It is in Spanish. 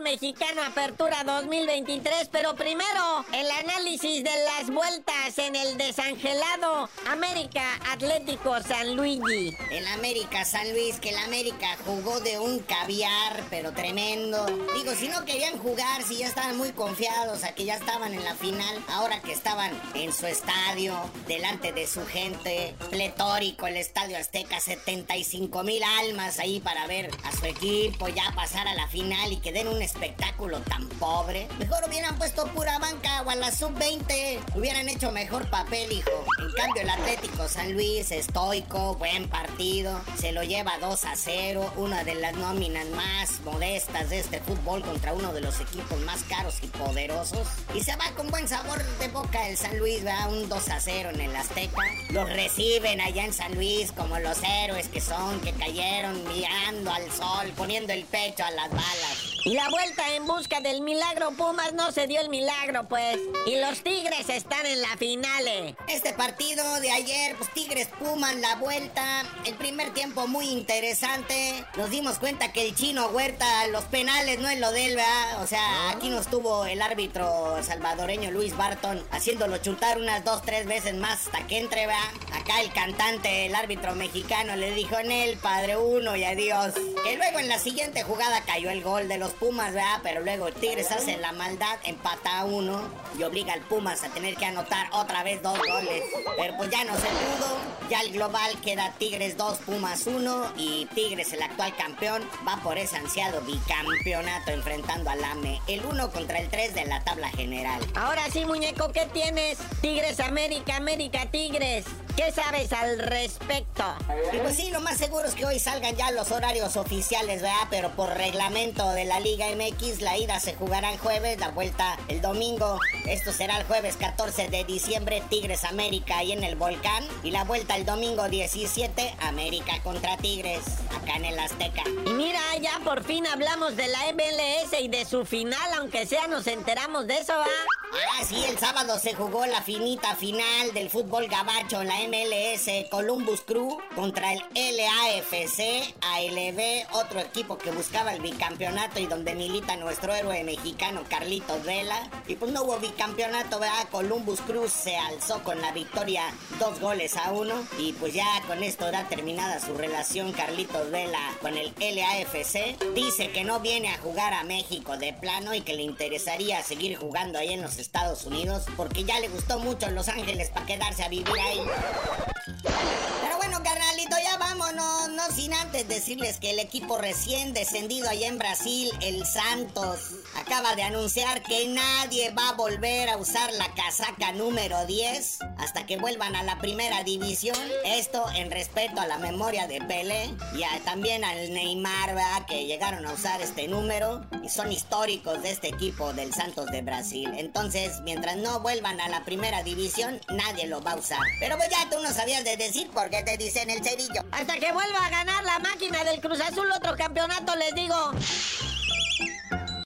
mexicano Apertura 2023, pero primero el análisis de las vueltas en el desangelado América Atlético San Luigi. El América San Luis, que el América jugó de un caviar, pero tremendo. Digo, si no querían jugar, si ya estaban muy confiados a que ya estaban en la final, ahora que estaban en su estadio, delante de su gente, pletórico el Estadio Azteca, 75 mil almas ahí para ver a su equipo ya pasar a la final y que den un espectáculo tan pobre. Mejor hubieran puesto pura banca o a la sub-20. Hubieran hecho mejor papel, hijo. En cambio, el Atlético San Luis, estoico, buen partido. Se lo lleva 2 a 0. Una de las nóminas más modestas de este fútbol contra uno de los equipos más caros y poderosos. Y se va con buen sabor de boca el San Luis, va un 2 a 0 en el Azteca. Los reciben allá en San Luis como los héroes que son, que cayeron mirando al sol, poniendo el pecho a las balas. Y la vuelta en busca del milagro Pumas no se dio el milagro, pues. Y los Tigres están en la finale. Este partido de ayer, pues Tigres Pumas, la vuelta. El primer tiempo muy interesante. Nos dimos cuenta que el chino Huerta, los penales no es lo de él, ¿verdad? O sea, aquí nos tuvo el árbitro salvadoreño Luis Barton haciéndolo chutar unas dos, tres veces más hasta que entre, ¿verdad? Acá el cantante, el árbitro mexicano, le dijo en él, padre uno y adiós. Que luego en la siguiente jugada cayó el gol de los Pumas. Pero luego Tigres hace la maldad, empata a uno y obliga al Pumas a tener que anotar otra vez dos goles. Pero pues ya no se pudo. Ya el global queda Tigres 2, Pumas 1 y Tigres, el actual campeón, va por ese ansiado bicampeonato enfrentando al AME. El 1 contra el 3 de la tabla general. Ahora sí, muñeco, ¿qué tienes? Tigres América, América Tigres. ¿Qué sabes al respecto? Y pues sí, lo más seguro es que hoy salgan ya los horarios oficiales, ¿verdad? Pero por reglamento de la Liga MX, la ida se jugará el jueves, la vuelta el domingo. Esto será el jueves 14 de diciembre, Tigres América ahí en el Volcán. Y la vuelta el domingo 17, América contra Tigres, acá en el Azteca. Y mira, ya por fin hablamos de la MLS y de su final, aunque sea nos enteramos de eso, ¿va? Ah, sí, el sábado se jugó la finita final del fútbol gabacho en la MLS Columbus Crew contra el LAFC ALB, otro equipo que buscaba el bicampeonato y donde milita nuestro héroe mexicano Carlitos Vela. Y pues no hubo bicampeonato, ¿verdad? Columbus Cruz se alzó con la victoria dos goles a uno y pues ya con esto da terminada su relación Carlitos Vela con el LAFC. Dice que no viene a jugar a México de plano y que le interesaría seguir jugando ahí en los Estados Unidos porque ya le gustó mucho Los Ángeles para quedarse a vivir ahí. Bueno, carnalito, ya vámonos. No sin antes decirles que el equipo recién descendido allá en Brasil, el Santos, acaba de anunciar que nadie va a volver a usar la casaca número 10 hasta que vuelvan a la primera división. Esto en respeto a la memoria de Pelé y también al Neymar, que llegaron a usar este número y son históricos de este equipo del Santos de Brasil. Entonces, mientras no vuelvan a la primera división, nadie lo va a usar. Pero pues ya tú no sabías de decir por qué te dicen el cerillo. Hasta que vuelva a ganar la máquina del Cruz Azul otro campeonato, les digo.